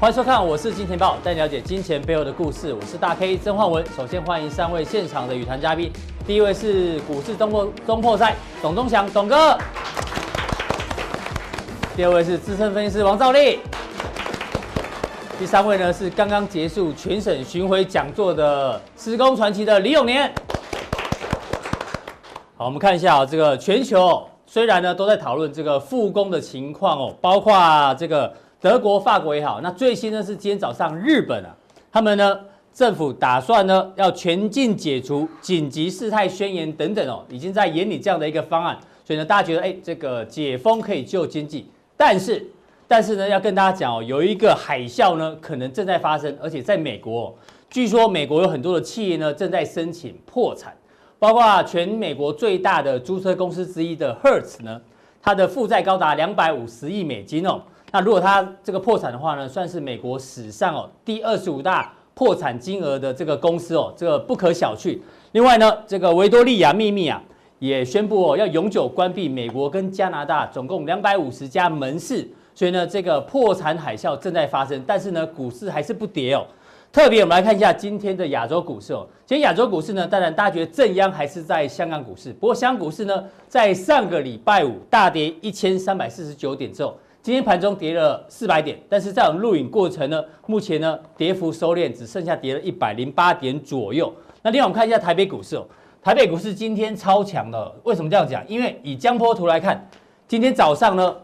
欢迎收看，我是金钱豹，带你了解金钱背后的故事。我是大 K 曾焕文。首先欢迎三位现场的与谈嘉宾，第一位是股市中破中破赛董宗祥董哥，第二位是资深分析师王兆立，第三位呢是刚刚结束全省巡回讲座的施工传奇的李永年。好，我们看一下啊，这个全球虽然呢都在讨论这个复工的情况哦，包括这个。德国、法国也好，那最新呢是今天早上日本啊，他们呢政府打算呢要全境解除紧急事态宣言等等哦，已经在研拟这样的一个方案，所以呢大家觉得哎这个解封可以救经济，但是但是呢要跟大家讲哦，有一个海啸呢可能正在发生，而且在美国哦，据说美国有很多的企业呢正在申请破产，包括全美国最大的租车公司之一的 Hertz 呢，它的负债高达两百五十亿美金哦。那如果它这个破产的话呢，算是美国史上哦第二十五大破产金额的这个公司哦，这个不可小觑。另外呢，这个维多利亚秘密啊也宣布哦要永久关闭美国跟加拿大总共两百五十家门市，所以呢这个破产海啸正在发生，但是呢股市还是不跌哦。特别我们来看一下今天的亚洲股市哦，今天亚洲股市呢，当然大家觉得正央还是在香港股市，不过香港股市呢在上个礼拜五大跌一千三百四十九点之后。今天盘中跌了四百点，但是在我们录影过程呢，目前呢跌幅收敛，只剩下跌了一百零八点左右。那另外我们看一下台北股市哦，台北股市今天超强的，为什么这样讲？因为以江波图来看，今天早上呢，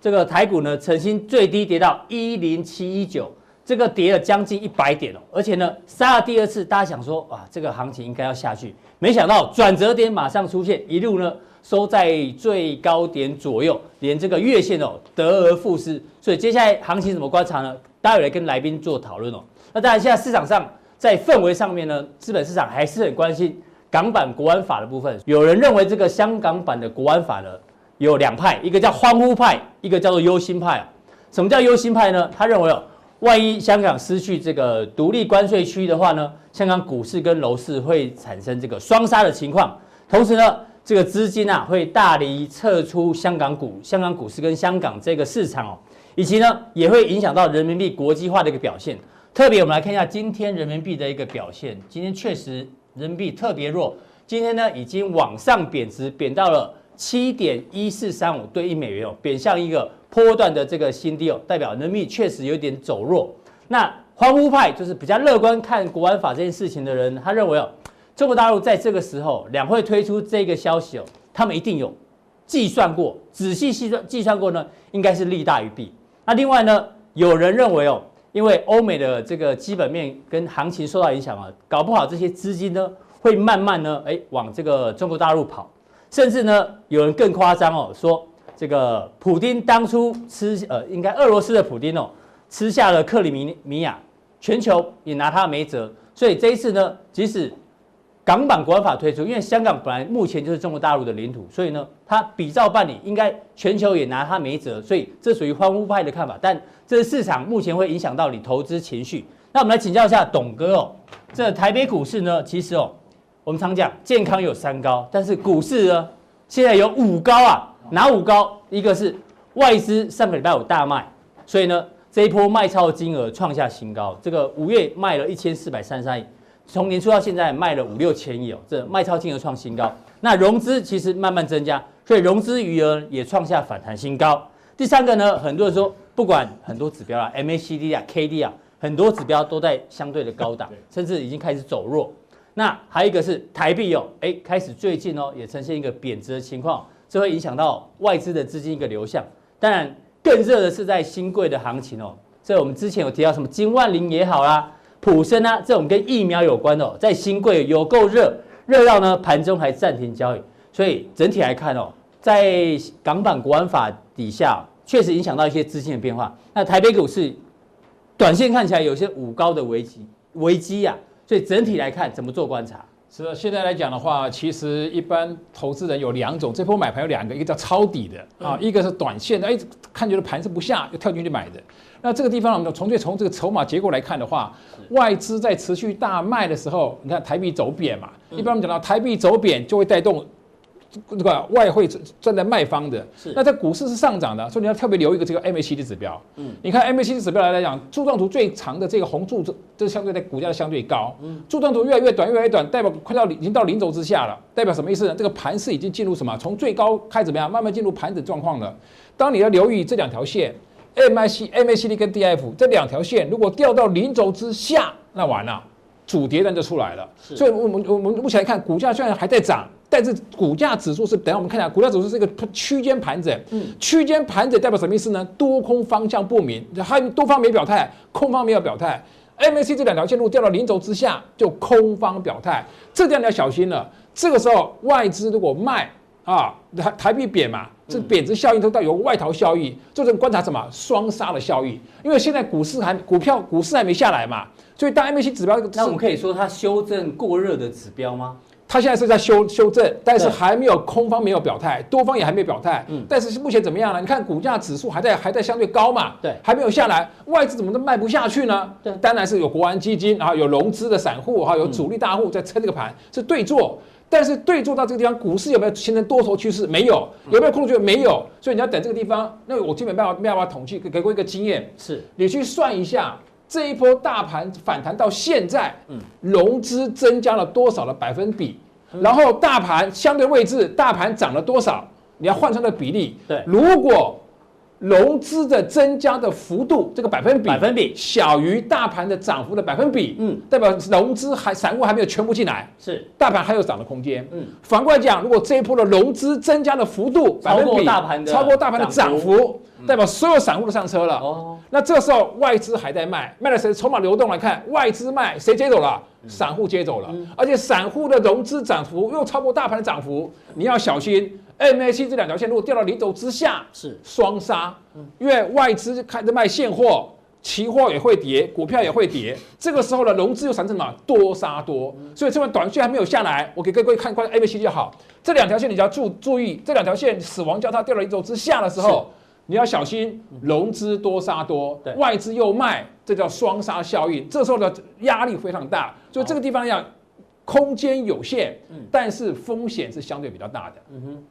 这个台股呢曾经最低跌到一零七一九，这个跌了将近一百点哦，而且呢杀了第二次，大家想说哇，这个行情应该要下去，没想到转折点马上出现，一路呢。收在最高点左右，连这个月线哦得而复失，所以接下来行情怎么观察呢？待会来跟来宾做讨论哦。那当然，现在市场上在氛围上面呢，资本市场还是很关心港版国安法的部分。有人认为这个香港版的国安法呢有两派，一个叫欢呼派，一个叫做忧心派。什么叫忧心派呢？他认为哦，万一香港失去这个独立关税区的话呢，香港股市跟楼市会产生这个双杀的情况，同时呢。这个资金啊，会大力撤出香港股、香港股市跟香港这个市场哦，以及呢，也会影响到人民币国际化的一个表现。特别我们来看一下今天人民币的一个表现，今天确实人民币特别弱，今天呢已经往上贬值，贬到了七点一四三五对一美元哦，贬向一个波段的这个新低哦，代表人民币确实有点走弱。那欢呼派就是比较乐观看国安法这件事情的人，他认为哦。中国大陆在这个时候两会推出这个消息哦，他们一定有计算过，仔细细算计算过呢，应该是利大于弊。那另外呢，有人认为哦，因为欧美的这个基本面跟行情受到影响啊，搞不好这些资金呢会慢慢呢哎往这个中国大陆跑，甚至呢有人更夸张哦，说这个普丁当初吃呃应该俄罗斯的普丁哦吃下了克里米米亚，全球也拿他没辙，所以这一次呢，即使港版国安法推出，因为香港本来目前就是中国大陆的领土，所以呢，它比照办理，应该全球也拿它没辙，所以这属于欢呼派的看法。但这市场目前会影响到你投资情绪。那我们来请教一下董哥哦，这台北股市呢，其实哦，我们常讲健康有三高，但是股市呢，现在有五高啊，哪五高？一个是外资上个礼拜五大卖，所以呢，这一波卖超的金额创下新高，这个五月卖了一千四百三十三亿。从年初到现在卖了五六千亿哦，这卖超金额创新高。那融资其实慢慢增加，所以融资余额也创下反弹新高。第三个呢，很多人说不管很多指标啊，MACD 啊，KD 啊，很多指标都在相对的高档，甚至已经开始走弱。那还有一个是台币哦，哎，开始最近哦也呈现一个贬值的情况，这会影响到外资的资金一个流向。当然更热的是在新贵的行情哦，这我们之前有提到什么金万林也好啦。普生啊，这种跟疫苗有关的哦，在新柜有够热，热到呢盘中还暂停交易，所以整体来看哦，在港版国安法底下，确实影响到一些资金的变化。那台北股市短线看起来有些五高的危机危机呀，所以整体来看怎么做观察？是的，现在来讲的话，其实一般投资人有两种，这波买盘有两个，一个叫抄底的啊，一个是短线的，哎，看觉得盘是不下，又跳进去买的。那这个地方我们从最从这个筹码结构来看的话，外资在持续大卖的时候，你看台币走贬嘛，一般我们讲到台币走贬就会带动这个外汇站在卖方的，是。那在股市是上涨的，所以你要特别留意一个这个 MACD 指标。嗯，你看 MACD 指标来来讲，柱状图最长的这个红柱这这相对在股价相对高。嗯，柱状图越来越短，越来越短，代表快到已经到零轴之下了，代表什么意思呢？这个盘势已经进入什么？从最高开始怎么样，慢慢进入盘整状况了。当你要留意这两条线，MAC MACD 跟 DF 这两条线，如果掉到零轴之下，那完了，主跌单就出来了。所以我们我们目前来看，股价虽然还在涨。但是股价指数是，等下我们看一下，股价指数是一个区间盘整，嗯，区间盘整代表什么意思呢？多空方向不明，还多方没表态，空方没有表态，MAC 这两条线路掉到零轴之下，就空方表态，这点你要小心了。这个时候外资如果卖啊，台台币贬嘛，这贬值效应都带有外逃效应，就是观察什么双杀的效应，因为现在股市还股票股市还没下来嘛，所以当 MAC 指标，那我们可以说它修正过热的指标吗？它现在是在修修正，但是还没有空方没有表态，多方也还没表态。嗯，但是目前怎么样呢？你看股价指数还在还在相对高嘛？对，还没有下来，外资怎么都卖不下去呢？对，当然是有国安基金，然后有融资的散户，哈，有主力大户在撑这个盘，是对做。但是对坐到这个地方，股市有没有形成多头趋势？没有，有没有空头？没有。所以你要等这个地方。那我基本没办法没办法统计，给过一个经验，是你去算一下这一波大盘反弹到现在，嗯，融资增加了多少的百分比？然后大盘相对位置，大盘涨了多少？你要换算的比例。对，如果融资的增加的幅度，这个百分比百分比小于大盘的涨幅的百分比，嗯，代表融资还散户还没有全部进来，是大盘还有涨的空间。嗯，反过来讲，如果这一波的融资增加的幅度百分比超过大盘的超过大盘的涨幅，代表所有散户都上车了。哦，那这个时候外资还在卖，卖了谁？筹码流动来看，外资卖谁接走了？散户接走了，而且散户的融资涨幅又超过大盘的涨幅，你要小心。MAC 这两条线如果掉到零轴之下，是双杀，因为外资开始卖现货，期货也会跌，股票也会跌。这个时候呢，融资又产生什么？多杀多，所以这边短线还没有下来，我给各位看一块 MAC 就好。这两条线你就要注注意，这两条线死亡交叉掉到零轴之下的时候。你要小心，融资多杀多，外资又卖，这叫双杀效应。这时候的压力非常大，所以这个地方要空间有限，但是风险是相对比较大的。嗯哼，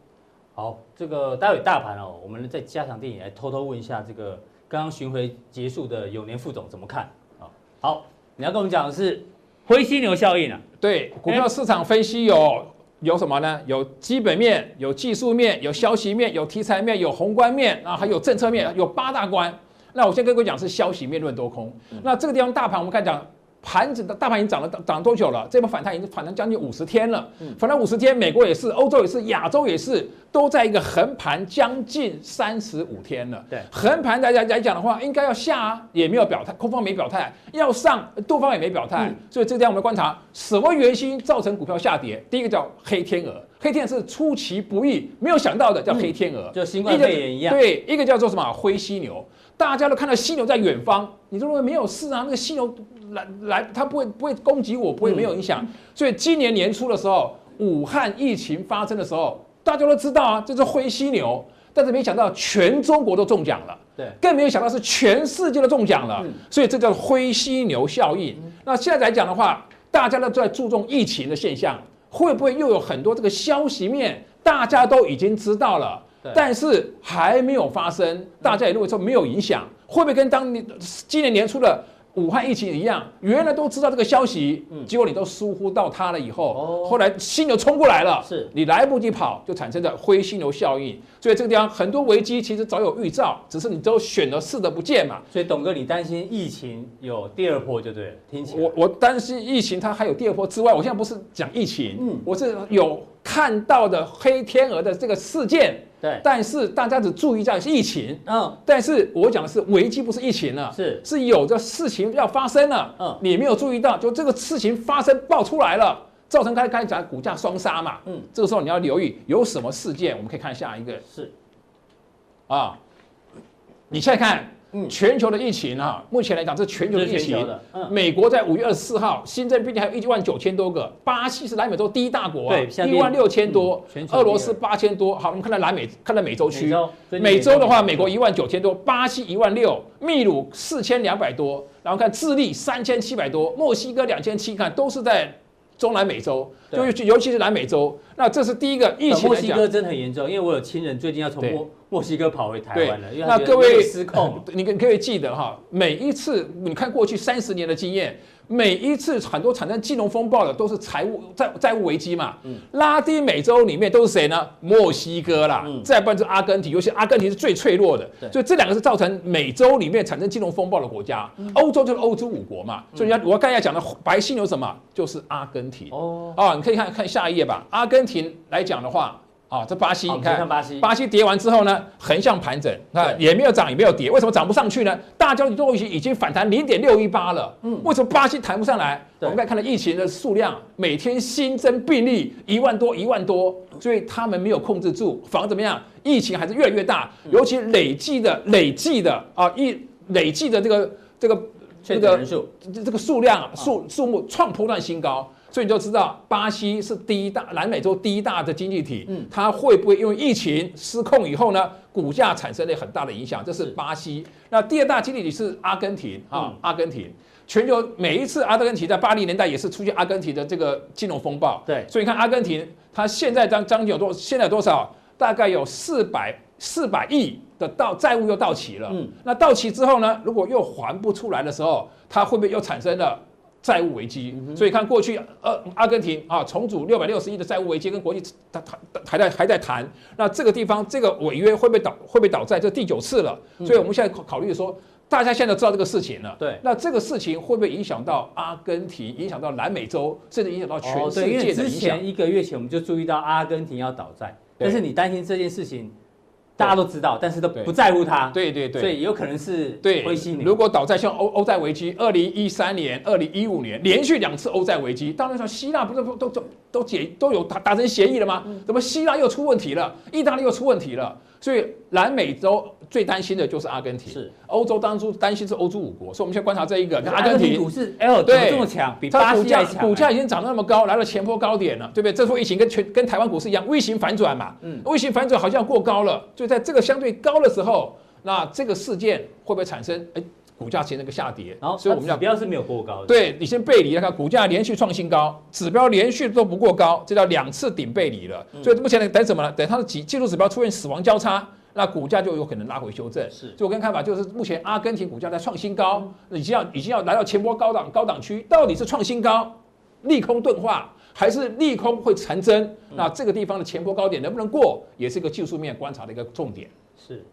好，这个待会大盘哦，我们在加强錠也来偷偷问一下这个刚刚巡回结束的永年副总怎么看啊？好，你要跟我们讲的是灰犀牛效应啊？对，股票市场分析有。有什么呢？有基本面，有技术面，有消息面，有题材面，有宏观面啊，还有政策面，有八大关。那我先跟各位讲是消息面论多空。那这个地方大盘我们看讲。盘子的大盘已经涨了涨多久了？这波反弹已经反弹将近五十天了。反弹五十天，美国也是，欧洲也是，亚洲也是，都在一个横盘将近三十五天了。对，横盘来来来讲的话，应该要下啊，也没有表态，空方没表态；要上，多方也没表态。所以这个地方我们观察什么原因造成股票下跌？第一个叫黑天鹅，黑天鹅是出其不意，没有想到的叫黑天鹅，就新冠肺炎一样。对，一个叫做什么灰犀牛，大家都看到犀牛在远方，你认为没有事啊？那个犀牛。来来，他不会不会攻击我，不会没有影响。所以今年年初的时候，武汉疫情发生的时候，大家都知道啊，这是灰犀牛。但是没想到全中国都中奖了，对，更没有想到是全世界都中奖了。所以这叫灰犀牛效应。那现在来讲的话，大家都在注重疫情的现象，会不会又有很多这个消息面，大家都已经知道了，但是还没有发生，大家也认为说没有影响，会不会跟当年今年年初的？武汉疫情一样，原来都知道这个消息，嗯，结果你都疏忽到它了以后，哦，后来犀牛冲过来了，是你来不及跑，就产生了灰犀牛效应。所以这个地方很多危机其实早有预兆，只是你都选了视而不见嘛。所以董哥，你担心疫情有第二波就对了，听起来。我我担心疫情它还有第二波之外，我现在不是讲疫情，嗯，我是有看到的黑天鹅的这个事件。对，但是大家只注意在疫情，嗯，但是我讲的是危机，不是疫情了，是。是有的事情要发生了，嗯，你没有注意到，就这个事情发生爆出来了，造成刚才刚才讲股价双杀嘛，嗯，这个时候你要留意有什么事件，我们可以看下一个，是，啊，你现在看。嗯，全球的疫情啊，目前来讲是全球的疫情。嗯，美国在五月二十四号新增病例还有一万九千多个，巴西是南美洲第一大国啊，一万六千多，俄罗斯八千多。好，我们看到南美，看到美洲区，美洲的话，美国一万九千多，巴西一万六，秘鲁四千两百多，然后看智利三千七百多，墨西哥两千七，看都是在。中南美洲，就尤其是南美洲。那这是第一个疫情。墨西哥真的很严重，因为我有亲人最近要从墨墨西哥跑回台湾了。那各位失控，你可可以记得哈，每一次你看过去三十年的经验。每一次很多产生金融风暴的都是财务债债务危机嘛，嗯，拉丁美洲里面都是谁呢？墨西哥啦，嗯，再不然就是阿根廷，尤其阿根廷是最脆弱的，所以这两个是造成美洲里面产生金融风暴的国家。欧、嗯、洲就是欧洲五国嘛，所以要我刚才讲的白犀牛什么，就是阿根廷。哦，啊，你可以看看下一页吧，阿根廷来讲的话。啊，这巴西，你看巴西，巴西跌完之后呢，横向盘整，啊，也没有涨，也没有跌，为什么涨不上去呢？大交易都已经已经反弹零点六一八了，嗯，为什么巴西弹不上来？我们再看到疫情的数量，每天新增病例一万多一万多，所以他们没有控制住，反而怎么样？疫情还是越来越大，尤其累计的累计的啊，一累计的这个这个这个人数，这个数量数数目创破断新高。所以你就知道，巴西是第一大南美洲第一大的经济体，嗯，它会不会因为疫情失控以后呢，股价产生了很大的影响？这是巴西。那第二大经济体是阿根廷啊，阿根廷。全球每一次阿根廷在八零年代也是出现阿根廷的这个金融风暴，对。所以你看阿根廷，它现在将将近有多，现在有多少？大概有四百四百亿的到债务又到期了。嗯，那到期之后呢，如果又还不出来的时候，它会不会又产生了？债务危机，所以看过去，呃，阿根廷啊重组六百六十亿的债务危机，跟国际谈谈还在还在谈。那这个地方这个违约会不会倒会不会倒债？这第九次了，所以我们现在考考虑说，大家现在都知道这个事情了。对，那这个事情会不会影响到阿根廷，影响到南美洲，甚至影响到全世界的影响？之前一个月前我们就注意到阿根廷要倒债，但是你担心这件事情。大家都知道，但是都不在乎它。对对对，所以有可能是对灰犀牛。如果倒在，像欧欧债危机，二零一三年、二零一五年连续两次欧债危机，当然说希腊不是都都都解都有达达成协议了吗？怎么希腊又出问题了？意大利又出问题了？所以南美洲最担心的就是阿根廷。是欧洲当初担心是欧洲五国，所以我们先观察这一个阿根廷股市，哎呦，对，这么强，比巴西还强。股价已经涨到那么高，来到前波高点了，对不对？这波疫情跟全跟台湾股市一样，微型反转嘛。嗯，微型反转好像过高了，就在这个相对高的时候，那这个事件会不会产生？哎。股价形成一个下跌，然后所以我们要指标是没有过高的。对，你先背离，看股价连续创新高，指标连续都不过高，这叫两次顶背离了。嗯、所以目前等什么呢？等它的技技术指标出现死亡交叉，那股价就有可能拉回修正。是，所以我跟看法就是，目前阿根廷股价在创新高，已经要已经要来到前波高档高档区，到底是创新高，利空钝化，还是利空会成真？嗯、那这个地方的前波高点能不能过，也是一个技术面观察的一个重点。是。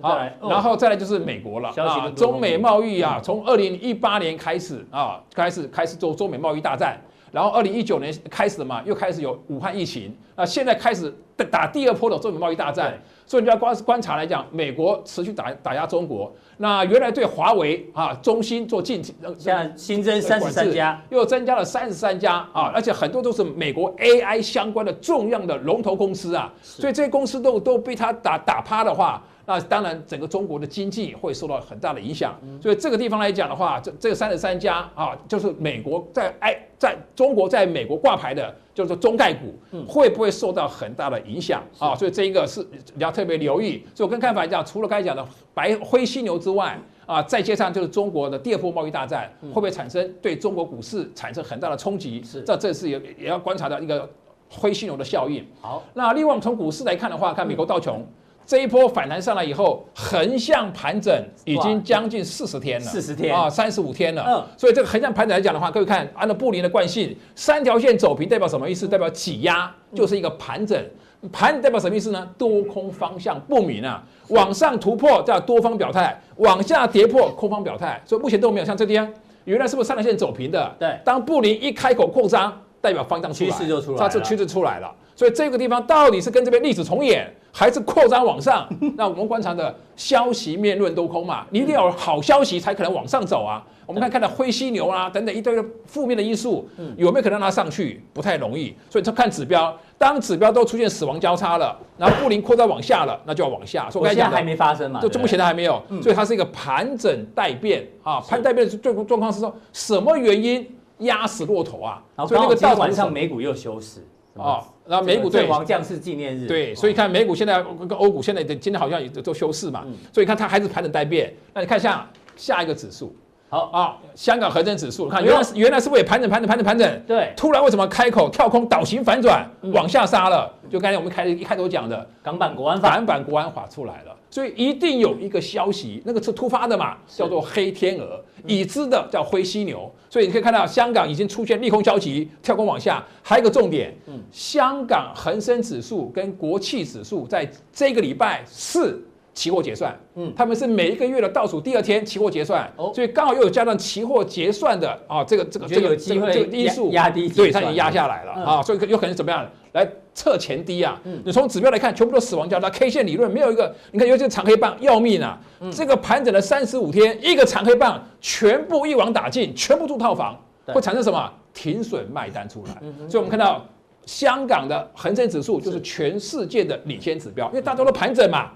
好，然后再来就是美国了啊，中美贸易啊，从二零一八年开始啊，开始开始做中美贸易大战，然后二零一九年开始嘛，又开始有武汉疫情，那现在开始打第二波的中美贸易大战，所以你就要观观察来讲，美国持续打打压中国，那原来对华为啊、中兴做禁，现在新增三十三家，又增加了三十三家啊，而且很多都是美国 AI 相关的重要的龙头公司啊，所以这些公司都都被他打打趴的话。那当然，整个中国的经济会受到很大的影响。所以这个地方来讲的话，这这三十三家啊，就是美国在哎，在中国在美国挂牌的，就是中概股，会不会受到很大的影响啊？所以这一个是你要特别留意。所以我跟看法来讲，除了刚才讲的白灰犀牛之外啊，再加上就是中国的第二波贸易大战，会不会产生对中国股市产生很大的冲击？是，这这是也也要观察到一个灰犀牛的效应。好，那另外我们从股市来看的话，看美国道琼。这一波反弹上来以后，横向盘整已经将近四十天了，四十天啊，三十五天了。嗯，所以这个横向盘整来讲的话，各位看，按照布林的惯性，三条线走平代表什么意思？代表挤压，就是一个盘整。盘代表什么意思呢？多空方向不明啊，往上突破叫多方表态，往下跌破空方表态。所以目前都没有像这边，原来是不是三条线走平的？对，当布林一开口扩张，代表方向趋势就出来，它是趋势出来了。所以这个地方到底是跟这边历史重演，还是扩张往上？那我们观察的消息面论多空嘛，你一定要有好消息才可能往上走啊。我们看看到灰犀牛啊等等一堆负面的因素，有没有可能让它上去？不太容易。所以他看指标，当指标都出现死亡交叉了，然后布林扩张往下了，那就要往下。所以我现在还没发生嘛？就目前它还没有，所以它是一个盘整待变啊。盘待变的状状况是说什么原因压死骆驼啊？所以那个到晚上美股又休市。啊，然后美股对王将士纪念日，对，所以看美股现在跟欧股现在的今天好像也都休市嘛，所以看它还是盘整待变。那你看一下下一个指数，好啊，香港恒生指数，看原来是原来是不也盘整盘整盘整盘整，对，突然为什么开口跳空倒行反转往下杀了？就刚才我们开一开头讲的港版国安法，港版国安法出来了，所以一定有一个消息，那个是突发的嘛，叫做黑天鹅，已知的叫灰犀牛，所以你可以看到香港已经出现利空消息，跳空往下。还有一个重点，香港恒生指数跟国企指数在这个礼拜四。期货结算，嗯，他们是每一个月的倒数第二天期货结算，哦，所以刚好又有加上期货结算的啊，这个这个这个这个这个因素压低，对，它已经压下来了啊，所以有可能怎么样来测前低啊？你从指标来看，全部都死亡交叉，K 线理论没有一个，你看，尤其是长黑棒要命啊，这个盘整了三十五天，一个长黑棒全部一网打尽，全部住套房，会产生什么？停损卖单出来？所以我们看到香港的恒生指数就是全世界的领先指标，因为大家都盘整嘛。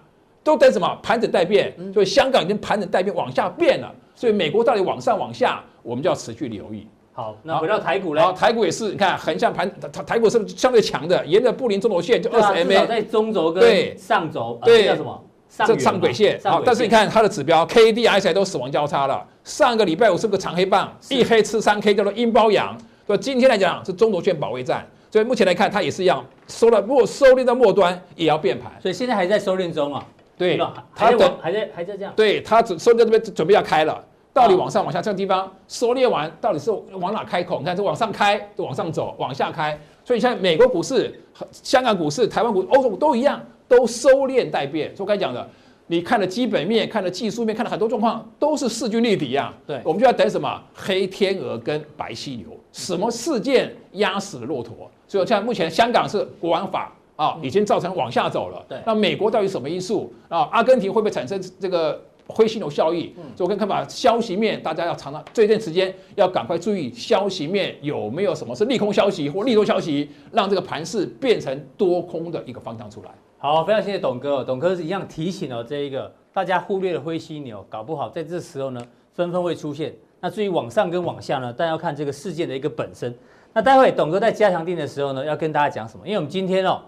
都在什么盘整待变，所以香港已经盘整待变往下变了，所以美国到底往上往下，我们就要持续留意。好，那回到台股呢？好，台股也是，你看横向盘，台台股是不是相对强的？沿着布林中轴线就二十 MA，在中轴跟上轴，对，叫什么？这上轨线。好，但是你看它的指标 K D I 都死亡交叉了。上个礼拜五是个长黑棒，一黑吃三 K，叫做阴包阳。所以今天来讲是中轴线保卫战。所以目前来看，它也是一样，收了末收敛到末端也要变盘。所以现在还在收敛中啊。对，它等还在还在这样。对，它只收在这边准备要开了，到底往上往下这个地方收敛完，到底是往哪开口？你看，这往上开，往上走，往下开。所以像美国股市、香港股市、台湾股、欧洲股都一样，都收敛待变。所以我刚才讲的，你看了基本面，看了技术面，看了很多状况，都是势均力敌啊。对，我们就要等什么？黑天鹅跟白犀牛，什么事件压死了骆驼？所以像目前香港是国安法。啊，已经造成往下走了。对，那美国到底什么因素啊？阿根廷会不会产生这个灰犀牛效应？嗯，所以我跟看法，消息面大家要常常这段时间要赶快注意消息面有没有什么是利空消息或利多消息，让这个盘势变成多空的一个方向出来。好，非常谢谢董哥。董哥是一样提醒了这一个大家忽略了灰犀牛，搞不好在这时候呢纷纷会出现。那至于往上跟往下呢，但要看这个事件的一个本身。那待会董哥在加强定的时候呢，要跟大家讲什么？因为我们今天哦。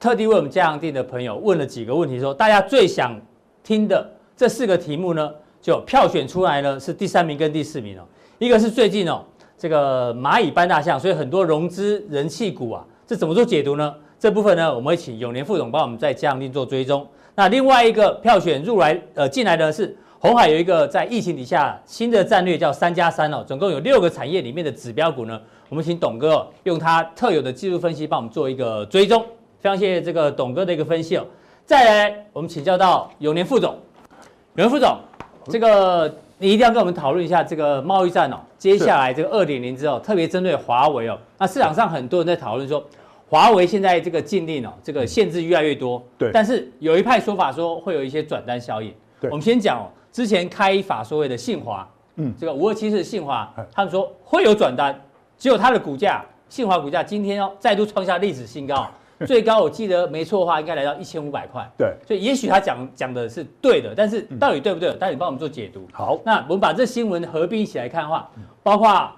特地为我们嘉阳店的朋友问了几个问题，说大家最想听的这四个题目呢，就票选出来呢是第三名跟第四名哦。一个是最近哦这个蚂蚁搬大象，所以很多融资人气股啊，这怎么做解读呢？这部分呢，我们会请永年副总帮我们在嘉阳店做追踪。那另外一个票选入来呃进来的是鸿海有一个在疫情底下新的战略叫三加三哦，总共有六个产业里面的指标股呢，我们请董哥、哦、用他特有的技术分析帮我们做一个追踪。非常谢谢这个董哥的一个分析哦。再来，我们请教到永年副总，永年副总，这个你一定要跟我们讨论一下这个贸易战哦。接下来这个二点零之后，特别针对华为哦。那市场上很多人在讨论说，华为现在这个禁令哦，这个限制越来越多。对。但是有一派说法说会有一些转单效应。对。我们先讲哦，之前开法所谓的信华，嗯，这个五二七四的信华，他们说会有转单，只有它的股价，信华股价今天哦再度创下历史新高。最高我记得没错的话，应该来到一千五百块。对，所以也许他讲讲的是对的，但是到底对不对？待会你帮我们做解读。好，那我们把这新闻合并一起来看的话，包括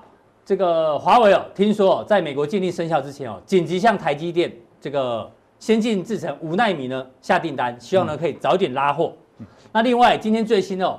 这个华为哦，听说在美国禁令生效之前哦，紧急向台积电这个先进制程五纳米呢下订单，希望呢可以早点拉货。那另外今天最新哦，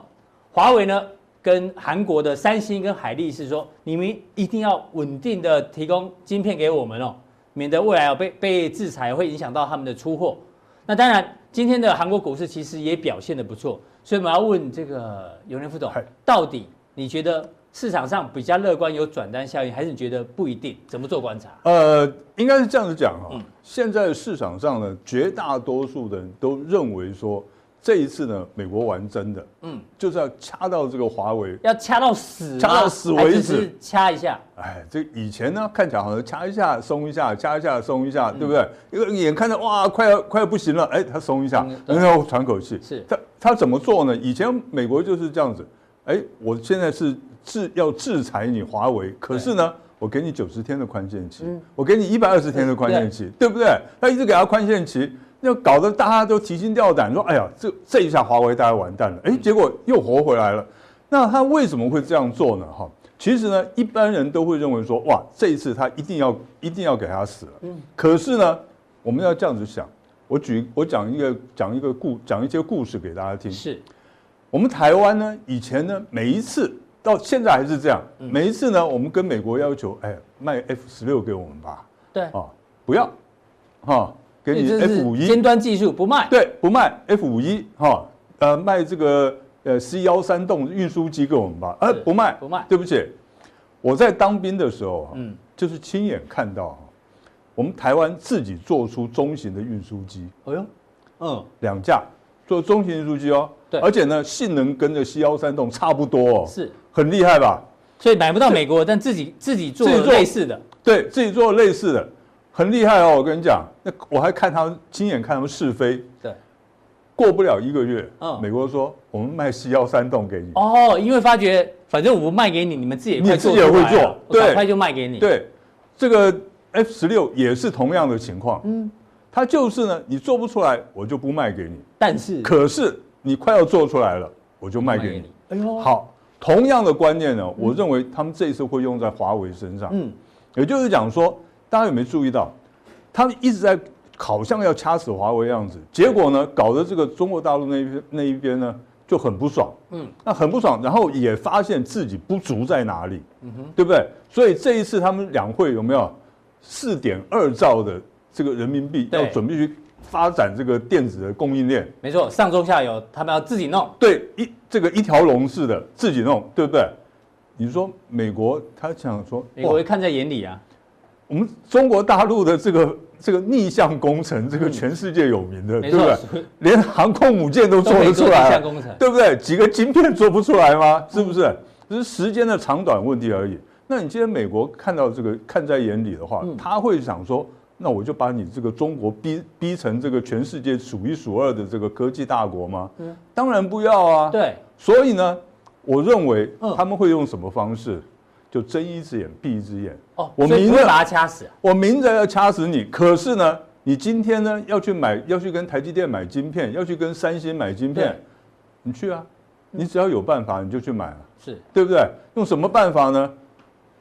华为呢跟韩国的三星跟海力士说，你们一定要稳定的提供晶片给我们哦。免得未来要被被制裁，会影响到他们的出货。那当然，今天的韩国股市其实也表现得不错。所以我们要问这个永年副总，到底你觉得市场上比较乐观有转单效应，还是你觉得不一定？怎么做观察？呃，应该是这样子讲哈。嗯、现在市场上呢，绝大多数的人都认为说。这一次呢，美国玩真的，嗯，就是要掐到这个华为，要掐到死，掐到死为止，掐一下。哎，这以前呢，看起来好像掐一下松一下，掐一下松一下，对不对？一个眼看着哇，快要快要不行了，哎，他松一下，然后喘口气。是，他他怎么做呢？以前美国就是这样子，哎，我现在是制要制裁你华为，可是呢，我给你九十天的宽限期，我给你一百二十天的宽限期，对不对？他一直给他宽限期。那搞得大家都提心吊胆，说：“哎呀，这这一下华为大家完蛋了。”哎，结果又活回来了。那他为什么会这样做呢？哈，其实呢，一般人都会认为说：“哇，这一次他一定要一定要给他死了。”嗯。可是呢，我们要这样子想，我举我讲一个讲一个故讲一些故事给大家听。是。我们台湾呢，以前呢，每一次到现在还是这样。每一次呢，我们跟美国要求，哎，卖 F 十六给我们吧。对啊，不要，哈，给你 F 五一尖端技术不卖。对，不卖 F 五一，哈，呃，卖这个呃 C 幺三栋运输机给我们吧。呃，不卖，不卖。对不起，我在当兵的时候，嗯，就是亲眼看到，我们台湾自己做出中型的运输机。哎呦，嗯，两架做中型运输机哦。对，而且呢，性能跟着 C 幺三栋差不多哦，是，很厉害吧？所以买不到美国，但自己自己做类似的，对自己做类似的，很厉害哦。我跟你讲，那我还看他们亲眼看他们试飞，对，过不了一个月，嗯，美国说我们卖 C 幺三栋给你哦，因为发觉反正我不卖给你，你们自己你自己也会做，对，快就卖给你。对，这个 F 十六也是同样的情况，嗯，它就是呢，你做不出来，我就不卖给你，但是可是。你快要做出来了，我就卖给你。哎呦，好，同样的观念呢，我认为他们这一次会用在华为身上。嗯，也就是讲说，大家有没有注意到，他们一直在好像要掐死华为样子，结果呢，搞得这个中国大陆那一边那一边呢就很不爽。嗯，那很不爽，然后也发现自己不足在哪里。嗯哼，对不对？所以这一次他们两会有没有四点二兆的这个人民币要准备去？发展这个电子的供应链，没错，上中下游他们要自己弄，对，一这个一条龙式的自己弄，对不对？你说美国他想说，美国会看在眼里啊。我们中国大陆的这个这个逆向工程，这个全世界有名的，对不对？连航空母舰都做得出来，对不对？几个晶片做不出来吗？是不是？只是时间的长短问题而已。那你今天美国看到这个看在眼里的话，他会想说。那我就把你这个中国逼逼成这个全世界数一数二的这个科技大国吗？嗯，当然不要啊。对，所以呢，我认为他们会用什么方式？就睁一只眼闭一只眼。哦，我明着把他掐死。我明着要掐死你，可是呢，你今天呢要去买，要去跟台积电买晶片，要去跟三星买晶片，你去啊，你只要有办法你就去买了，是对不对？用什么办法呢？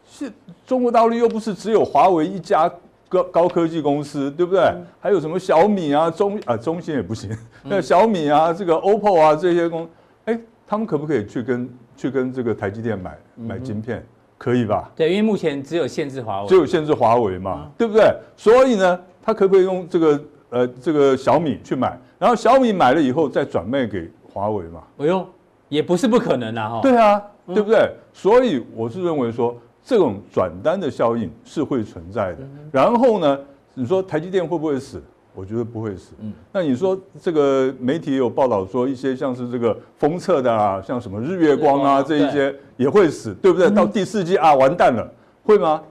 是中国大陆又不是只有华为一家。高高科技公司对不对？还有什么小米啊、中啊、中兴也不行。那小米啊、这个 OPPO 啊这些公，哎，他们可不可以去跟去跟这个台积电买买晶片？可以吧？对，因为目前只有限制华为，只有限制华为嘛，对不对？所以呢，他可不可以用这个呃这个小米去买？然后小米买了以后再转卖给华为嘛？不用，也不是不可能啊哈。对啊，对不对？所以我是认为说。这种转单的效应是会存在的。然后呢，你说台积电会不会死？我觉得不会死。嗯。那你说这个媒体有报道说，一些像是这个封测的啊，像什么日月光啊这一些也会死，对不对？到第四季啊，完蛋了，会吗？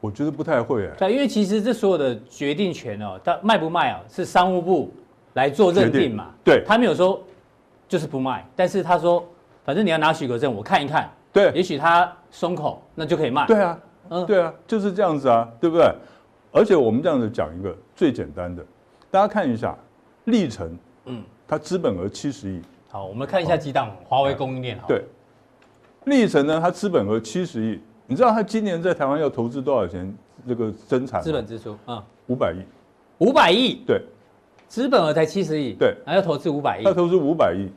我觉得不太会。对，因为其实这所有的决定权哦，它卖不卖啊，是商务部来做认定嘛。对。他没有说就是不卖，但是他说，反正你要拿许可证，我看一看。对，也许他松口，那就可以卖。对啊，嗯，对啊，就是这样子啊，对不对？而且我们这样子讲一个最简单的，大家看一下，力成，嗯，它资本额七十亿。好，我们看一下几档华为供应链。对，力成呢，它资本额七十亿，你知道它今年在台湾要投资多少钱？这个增产？资本支出啊，五百亿。五百亿？对，资本额才七十亿，对，还要投资五百亿。要投资五百亿，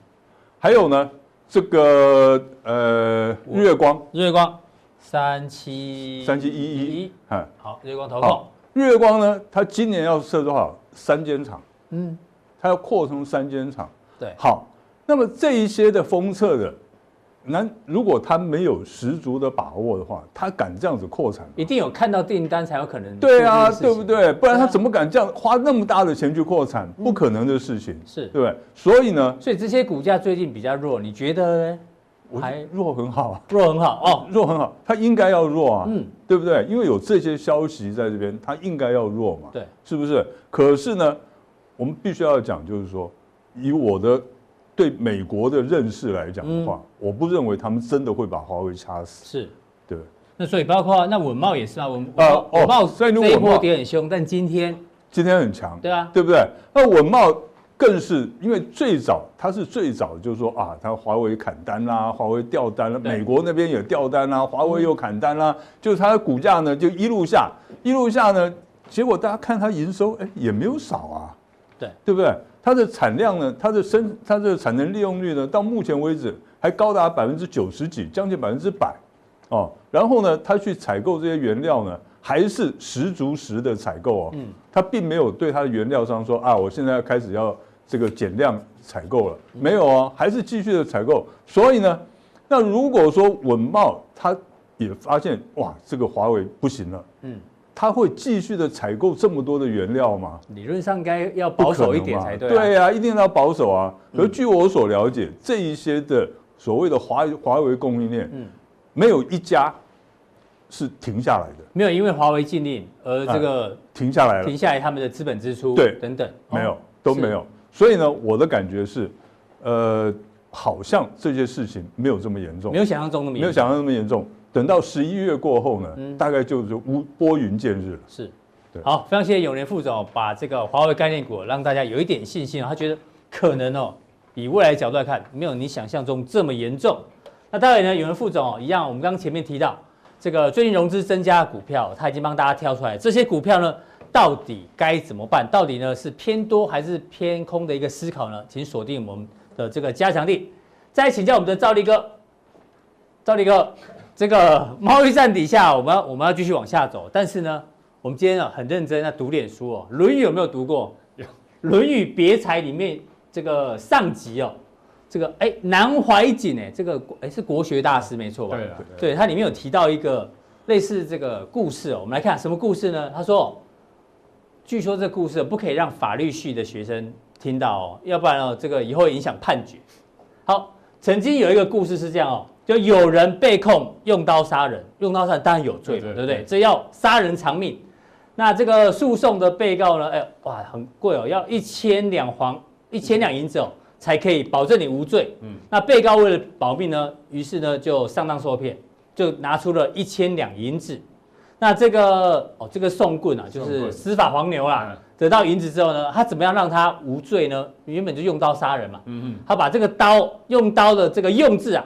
还有呢？这个呃，日月光，日月光，三七三七一一，哈，好，日月光投控，日月光呢，它今年要设多少？三间厂，嗯，它要扩充三间厂，对，好，那么这一些的封测的。那如果他没有十足的把握的话，他敢这样子扩产？一定有看到订单才有可能。对啊，对不对？不然他怎么敢这样花那么大的钱去扩产？不可能的事情，是对不对？所以呢，所以这些股价最近比较弱，你觉得呢？还弱很好，弱很好哦，弱很好，它应该要弱啊，嗯，对不对？因为有这些消息在这边，它应该要弱嘛，对，是不是？可是呢，我们必须要讲，就是说，以我的。对美国的认识来讲的话，嗯、我不认为他们真的会把华为掐死。是，对。那所以包括那稳懋也是啊，稳啊，稳懋这一波跌很凶，但今天今天很强，对啊，对不对？那稳懋更是因为最早他是最早就是说啊，他华为砍单啦、啊，华为掉单了、啊，美国那边也掉单啦、啊，华为又砍单啦、就是它的股价呢就一路下，一路下呢，结果大家看它营收，哎，也没有少啊，对，对不对？它的产量呢？它的生，它的产能利用率呢？到目前为止还高达百分之九十几，将近百分之百，哦，然后呢，他去采购这些原料呢，还是十足十的采购哦，嗯，他并没有对他的原料商说啊，我现在要开始要这个减量采购了，没有啊，还是继续的采购。所以呢，那如果说稳懋他也发现哇，这个华为不行了，嗯。他会继续的采购这么多的原料吗？理论上应该要保守一点才对。对啊，一定要保守啊。而据我所了解，这一些的所谓的华华为供应链，嗯，没有一家是停下来的。没有因为华为禁令而这个停下来了，停下来他们的资本支出，对，等等，没有都没有。所以呢，我的感觉是，呃，好像这些事情没有这么严重，没有想象中那么严重，没有想象那么严重。等到十一月过后呢，嗯、大概就是乌拨云见日了。是，对，好，非常谢谢永年副总把这个华为概念股让大家有一点信心，他觉得可能哦，以未来角度来看，没有你想象中这么严重。那当然呢，永年副总一样，我们刚刚前面提到这个最近融资增加的股票，他已经帮大家挑出来，这些股票呢，到底该怎么办？到底呢是偏多还是偏空的一个思考呢？请锁定我们的这个加强力。再请教我们的赵立哥，赵立哥。这个贸易战底下，我们要我们要继续往下走。但是呢，我们今天啊很认真在读点书哦，《论语》有没有读过？有，《论语别裁》里面这个上集哦，这个哎南怀瑾哎，这个哎是国学大师没错吧？对对，对，它里面有提到一个类似这个故事哦。我们来看什么故事呢？他说，据说这故事不可以让法律系的学生听到哦，要不然哦，这个以后影响判决。好，曾经有一个故事是这样哦。就有人被控用刀杀人，用刀杀人当然有罪对不对？这要杀人偿命。那这个诉讼的被告呢？哎，哇，很贵哦，要一千两黄，一千两银子哦，才可以保证你无罪。嗯，那被告为了保命呢，于是呢就上当受骗，就拿出了一千两银子。那这个哦，这个讼棍啊，就是司法黄牛啦。得到银子之后呢，他怎么样让他无罪呢？原本就用刀杀人嘛。嗯嗯，他把这个刀用刀的这个用字啊。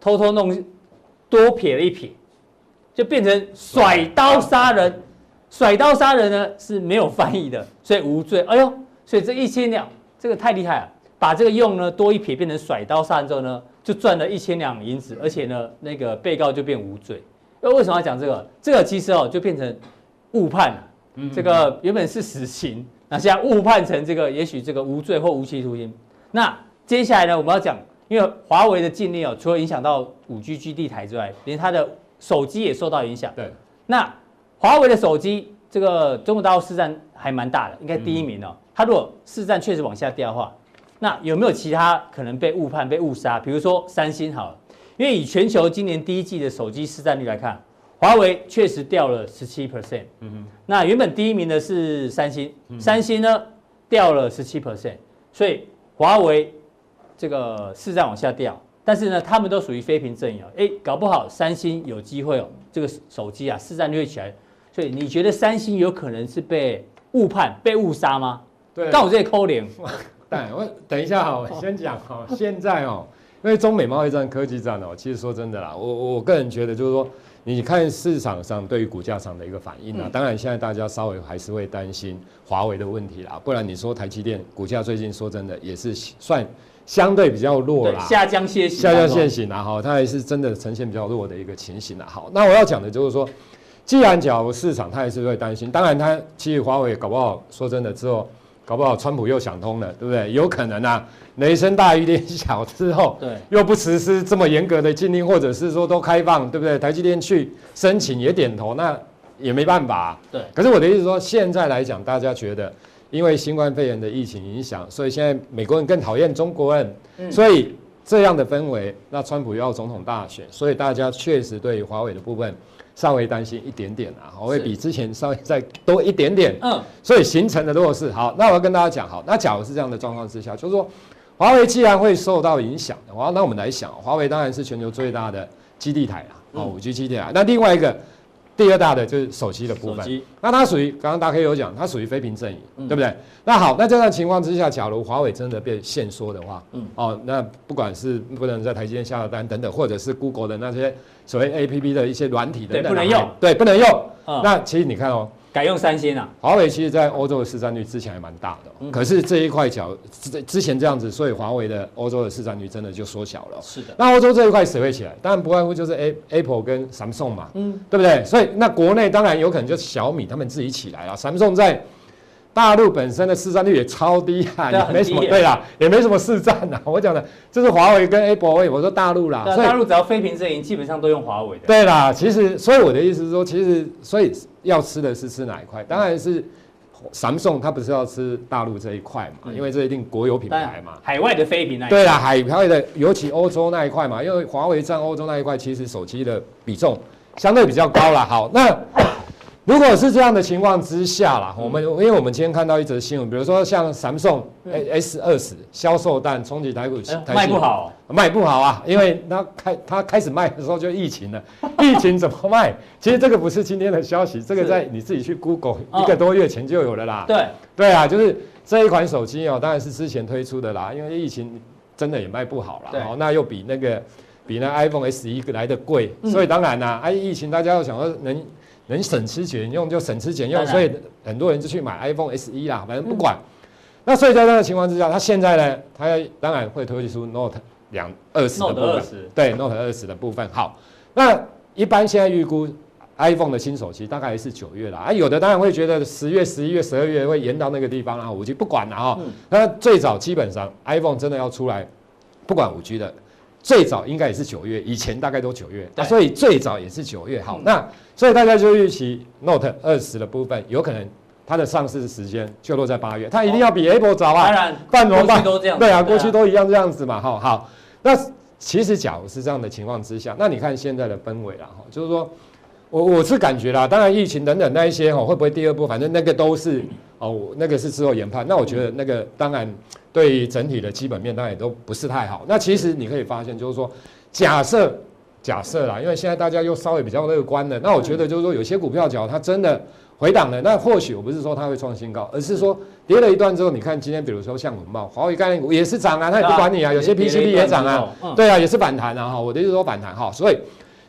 偷偷弄多撇了一撇，就变成甩刀杀人。甩刀杀人呢是没有翻译的，所以无罪。哎呦，所以这一千两，这个太厉害了。把这个用呢多一撇变成甩刀杀人之后呢，就赚了一千两银子，而且呢那个被告就变无罪。那为什么要讲这个？这个其实哦就变成误判了。这个原本是死刑，那现在误判成这个也许这个无罪或无期徒刑。那接下来呢我们要讲。因为华为的禁令哦，除了影响到五 G 基地台之外，连它的手机也受到影响。对，那华为的手机，这个中国大陆市占还蛮大的，应该第一名哦。它如果市占确实往下掉的话，那有没有其他可能被误判、被误杀？比如说三星好了，因为以全球今年第一季的手机市占率来看，华为确实掉了十七 percent。嗯哼，那原本第一名的是三星，三星呢掉了十七 percent，所以华为。这个市占往下掉，但是呢，他们都属于非苹阵营哦。哎，搞不好三星有机会哦，这个手机啊，市占率会起来。所以你觉得三星有可能是被误判、被误杀吗？对，但我这些扣零。但我等一下哈，我先讲哈。现在哦，因为中美贸易战、科技战哦，其实说真的啦，我我个人觉得就是说，你看市场上对于股价上的一个反应啊，当然现在大家稍微还是会担心华为的问题啦。不然你说台积电股价最近说真的也是算。相对比较弱啦，下降楔形，下降楔形啦哈，它还是真的呈现比较弱的一个情形啦。好，那我要讲的就是说，既然假如市场它还是会担心，当然它其实华为搞不好说真的之后，搞不好川普又想通了，对不对？有可能啊，雷声大雨点小之后，对，又不实施这么严格的禁令，或者是说都开放，对不对？台积电去申请也点头，那也没办法啊。对。可是我的意思说，现在来讲，大家觉得。因为新冠肺炎的疫情影响，所以现在美国人更讨厌中国人，所以这样的氛围，那川普又要总统大选，所以大家确实对于华为的部分稍微担心一点点啊，我会比之前稍微再多一点点，嗯，所以形成的弱势。好，那我要跟大家讲，好，那假如是这样的状况之下，就是说华为既然会受到影响的话，那我们来想，华为当然是全球最大的基地台啊，哦，五 G 基地台，那另外一个。第二大的就是手机的部分，那它属于刚刚大 K 有讲，它属于非屏阵营，对不对？那好，那这样的情况之下，假如华为真的被限缩的话，嗯，哦，那不管是不能在台积电下的单等等，或者是 Google 的那些所谓 APP 的一些软体等等，不能用，对，不能用。那其实你看哦，改用三星啊。华为其实在欧洲的市占率之前还蛮大的，嗯、可是这一块角之之前这样子，所以华为的欧洲的市占率真的就缩小了。是的。那欧洲这一块谁会起来？当然不外乎就是 A Apple 跟 Samsung 嘛，嗯，对不对？所以那国内当然有可能就是小米他们自己起来了，Samsung 在。大陆本身的市占率也超低啊，也没什么对啦，也没什么市占呐。我讲的这是华为跟 Apple，我说大陆啦，所以大陆只要非屏阵营，基本上都用华为的。对啦，其实所以我的意思是说，其实所以要吃的是吃哪一块？当然是 Samsung，它不是要吃大陆这一块嘛，因为这一定国有品牌嘛。海外的非品牌。对啦，海外的尤其欧洲那一块嘛，因为华为占欧洲那一块，其实手机的比重相对比较高啦。好，那。如果是这样的情况之下啦，我们因为我们今天看到一则新闻，比如说像 Samsung S 二十销售单冲击台股，卖不好，卖不好啊，因为它开它开始卖的时候就疫情了，疫情怎么卖？其实这个不是今天的消息，这个在你自己去 Google 一个多月前就有了啦。对。对啊，就是这一款手机哦，当然是之前推出的啦，因为疫情真的也卖不好了，那又比那个比那 iPhone S 一来的贵，所以当然啦，哎，疫情大家要想说能。能省吃俭用就省吃俭用，所以很多人就去买 iPhone SE 啦，反正不管。那所以在这个情况之下，他现在呢，他当然会推出 Note 两二十的部分，对 Note 二十的部分。好，那一般现在预估 iPhone 的新手机大概是九月啦，啊，有的当然会觉得十月、十一月、十二月会延到那个地方啊，五 G 不管了哈。那最早基本上 iPhone 真的要出来，不管五 G 的。最早应该也是九月，以前大概都九月，对所以最早也是九月。好，嗯、那所以大家就预期 Note 二十的部分，有可能它的上市时间就落在八月，它一定要比 Apple 早啊。当然，半年半都这样。对啊，过去都一样这样子嘛。好好，那其实假如是这样的情况之下，那你看现在的氛围啦，哈，就是说我我是感觉啦，当然疫情等等那一些哈，会不会第二波？反正那个都是哦，那个是之后研判。那我觉得那个当然。对于整体的基本面，当然也都不是太好。那其实你可以发现，就是说，假设假设啦，因为现在大家又稍微比较乐观了。那我觉得就是说，有些股票只要它真的回档了，那或许我不是说它会创新高，而是说跌了一段之后，你看今天比如说像文茂、华为概念股也是涨啊，它也不管你啊，有些 PCB 也涨啊，对啊，也是反弹啊哈。我的意思说反弹哈，所以。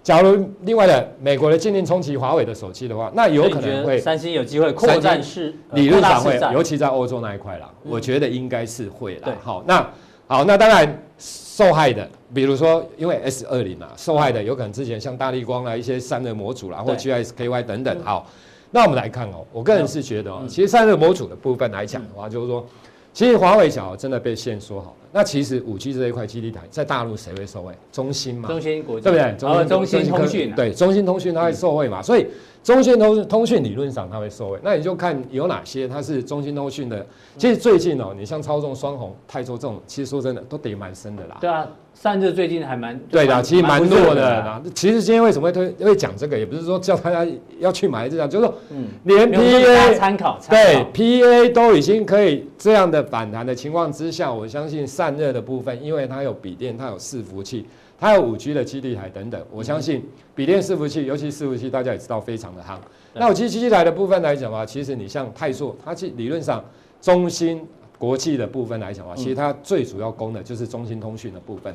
假如另外的美国的禁令冲击华为的手机的话，那有可能会三星有机会扩展市，理论上会，尤其在欧洲那一块啦，我觉得应该是会啦。好，那好，那当然受害的，比如说因为 S 二零啊，受害的有可能之前像大力光啊一些散热模组啦，或 GIS-KY 等等。好，那我们来看哦，我个人是觉得哦，其实散热模组的部分来讲的话，就是说，其实华为小真的被限缩好了。那其实五 G 这一块基地台在大陆谁会受惠？中兴嘛，中兴国际对不对？中中兴通讯对，中兴通讯它会受惠嘛，所以中兴通通讯理论上它会收尾。那你就看有哪些它是中兴通讯的。其实最近哦，你像超纵、双红、泰硕这种，其实说真的都跌蛮深的啦。对啊。散热最近还蛮对的，其实蛮弱的。其实今天为什么会推会讲这个，也不是说叫大家要去买这样，就是说，嗯，连 PA 参考对 PA 都已经可以这样的反弹的情况之下，我相信散热的部分，因为它有笔电，它有伺服器，它有五 G 的基地台等等，我相信笔电伺服器，尤其伺服器，大家也知道非常的夯。那我其实基地台的部分来讲啊，其实你像泰硕，它其实理论上中芯国际的部分来讲啊，其实它最主要攻的就是中兴通讯的部分。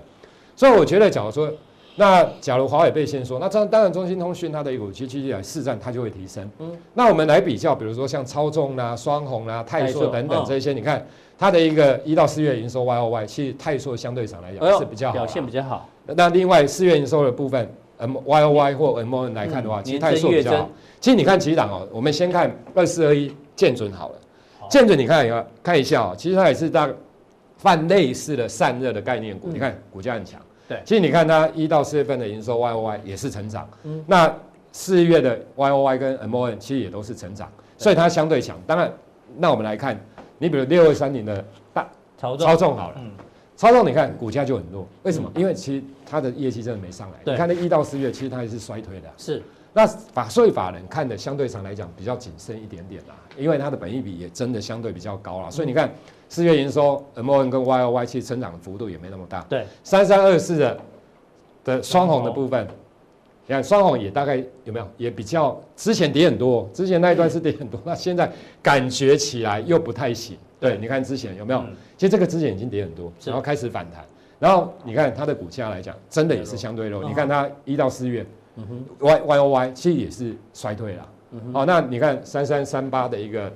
所以我觉得，假如说，那假如华为被限缩，那当当然中兴通讯它的一个五 G 基地台市占它就会提升。嗯，那我们来比较，比如说像超众啦、双红啦、泰硕等等这些，你看它的一个一到四月营收 Y O Y，其实泰硕相对上来讲是比较好，表现比较好。那另外四月营收的部分，M Y O Y 或 M O N 来看的话，其实泰硕比较好。其实你看几档哦，我们先看二四二一建准好了，建准你看一下，看一下哦，其实它也是大泛类似的散热的概念股，你看股价很强。对，其实你看它一到四月份的营收 Y O Y 也是成长，嗯，那四月的 Y O Y 跟 M O N 其实也都是成长，所以它相对强。当然，那我们来看，你比如六二三零的大超重好了，嗯，超重你看股价就很弱，为什么？因为其实它的业绩真的没上来。你看那一到四月，其实它也是衰退的。是，那法税法人看的相对上来讲比较谨慎一点点啦，因为它的本益比也真的相对比较高啦，所以你看。四月营收，MON 跟 YOY 其实成长的幅度也没那么大。对，三三二四的的双红的部分，你看双红也大概有没有也比较之前跌很多，之前那一段是跌很多，那现在感觉起来又不太行。对，你看之前有没有？其实这个之前已经跌很多，然后开始反弹，然后你看它的股价来讲，真的也是相对弱。你看它一到四月，Y YOY 其实也是衰退了。嗯、哼好，那你看三三三八的一个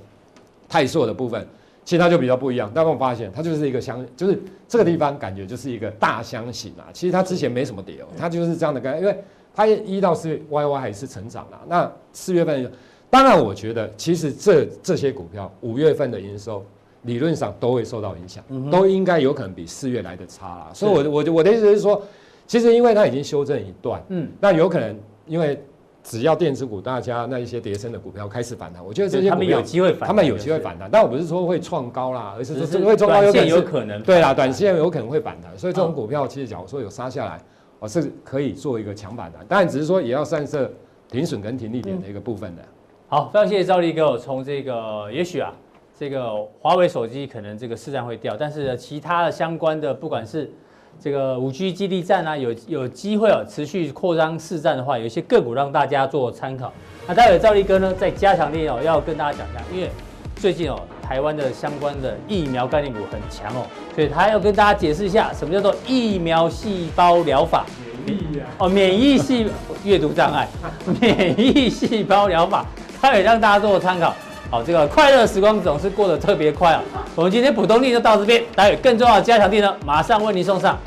泰硕的部分，其实它就比较不一样。大家有没有发现，它就是一个箱，就是这个地方感觉就是一个大箱型啊。其实它之前没什么跌哦，它就是这样的概念，因为它一到四月 Y Y 还是成长了。那四月份，当然我觉得其实这这些股票五月份的营收理论上都会受到影响，嗯、都应该有可能比四月来的差啦。所以我我我的意思是说，其实因为它已经修正一段，嗯，那有可能因为。只要电子股大家那一些跌升的股票开始反弹，我觉得这些股票他们有机会反弹，他们有机会反弹。但我不是说会创高啦，而是说会创高有可能，对啦，短线有可能会反弹。所以这种股票其实假如说有杀下来，我是可以做一个强反弹。当然只是说也要散设停损跟停利点的一个部分的。好，非常谢谢兆立哥。从这个也许啊，这个华为手机可能这个市占会掉，但是其他的相关的不管是。这个五 G 基地站啊，有有机会哦，持续扩张市占的话，有一些个股让大家做参考。那待会兆立哥呢，在加强力哦，要跟大家讲一下，因为最近哦，台湾的相关的疫苗概念股很强哦，所以他要跟大家解释一下，什么叫做疫苗细胞疗法？免疫啊？哦，免疫细阅读障碍，免疫细胞疗法，他也让大家做参考。好，这个快乐时光总是过得特别快啊！我们今天普通力就到这边，待会更重要的加强力呢，马上为您送上。